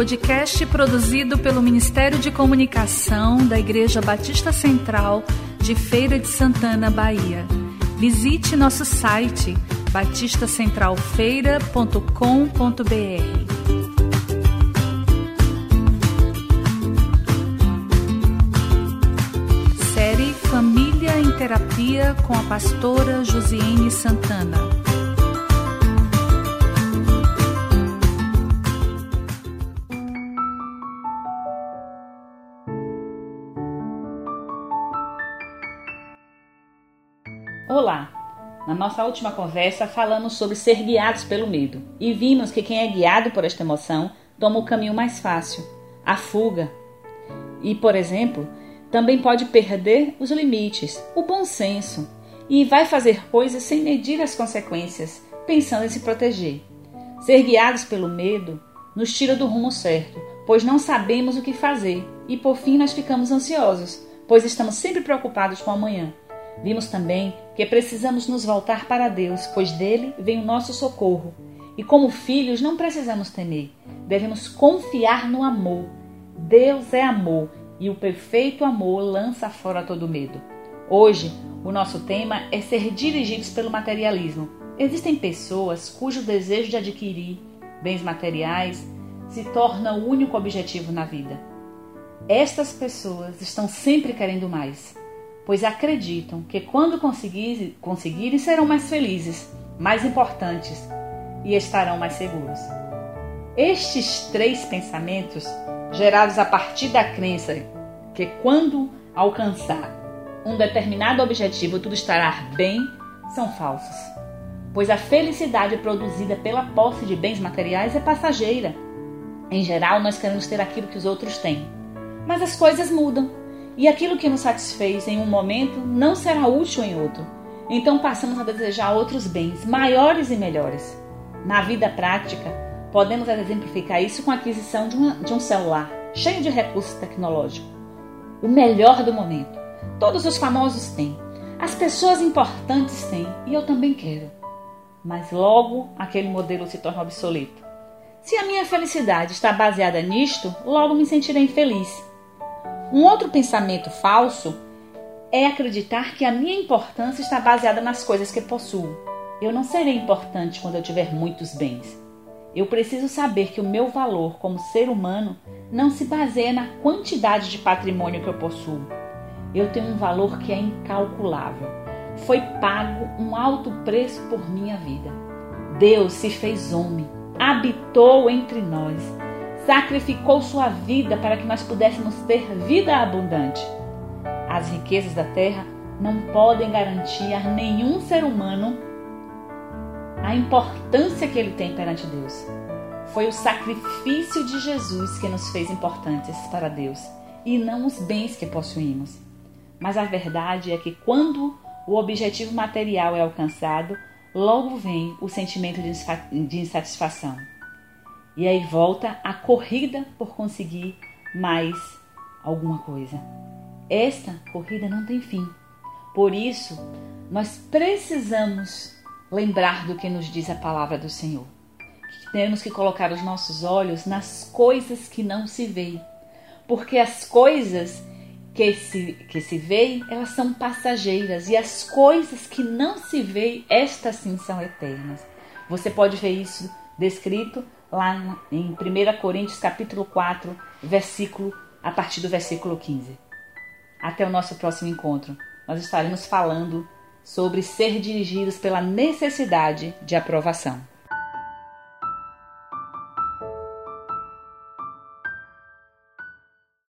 podcast produzido pelo Ministério de Comunicação da Igreja Batista Central de Feira de Santana, Bahia. Visite nosso site batistacentralfeira.com.br. Série Família em Terapia com a pastora Josiane Santana. Olá! Na nossa última conversa falamos sobre ser guiados pelo medo e vimos que quem é guiado por esta emoção toma o caminho mais fácil, a fuga. E, por exemplo, também pode perder os limites, o bom senso e vai fazer coisas sem medir as consequências, pensando em se proteger. Ser guiados pelo medo nos tira do rumo certo, pois não sabemos o que fazer e por fim nós ficamos ansiosos, pois estamos sempre preocupados com o amanhã. Vimos também que precisamos nos voltar para Deus, pois dele vem o nosso socorro. E como filhos, não precisamos temer, devemos confiar no amor. Deus é amor e o perfeito amor lança fora todo medo. Hoje, o nosso tema é ser dirigidos pelo materialismo. Existem pessoas cujo desejo de adquirir bens materiais se torna o único objetivo na vida. Estas pessoas estão sempre querendo mais pois acreditam que quando conseguirem, conseguirem serão mais felizes, mais importantes e estarão mais seguros. Estes três pensamentos, gerados a partir da crença que quando alcançar um determinado objetivo tudo estará bem, são falsos. Pois a felicidade produzida pela posse de bens materiais é passageira. Em geral, nós queremos ter aquilo que os outros têm. Mas as coisas mudam e aquilo que nos satisfez em um momento não será útil em outro. Então passamos a desejar outros bens maiores e melhores. Na vida prática, podemos exemplificar isso com a aquisição de, uma, de um celular cheio de recursos tecnológicos. O melhor do momento. Todos os famosos têm, as pessoas importantes têm e eu também quero. Mas logo aquele modelo se torna obsoleto. Se a minha felicidade está baseada nisto, logo me sentirei infeliz um outro pensamento falso é acreditar que a minha importância está baseada nas coisas que possuo. Eu não serei importante quando eu tiver muitos bens. Eu preciso saber que o meu valor como ser humano não se baseia na quantidade de patrimônio que eu possuo. Eu tenho um valor que é incalculável. Foi pago um alto preço por minha vida. Deus se fez homem, habitou entre nós sacrificou sua vida para que nós pudéssemos ter vida abundante. As riquezas da terra não podem garantir a nenhum ser humano a importância que ele tem perante Deus. Foi o sacrifício de Jesus que nos fez importantes para Deus e não os bens que possuímos. Mas a verdade é que quando o objetivo material é alcançado, logo vem o sentimento de insatisfação. E aí volta a corrida por conseguir mais alguma coisa. Esta corrida não tem fim. Por isso, nós precisamos lembrar do que nos diz a palavra do Senhor. Que temos que colocar os nossos olhos nas coisas que não se veem. Porque as coisas que se, que se veem, elas são passageiras. E as coisas que não se veem, estas sim são eternas. Você pode ver isso descrito lá em 1 Coríntios capítulo 4, versículo a partir do versículo 15. Até o nosso próximo encontro. Nós estaremos falando sobre ser dirigidos pela necessidade de aprovação.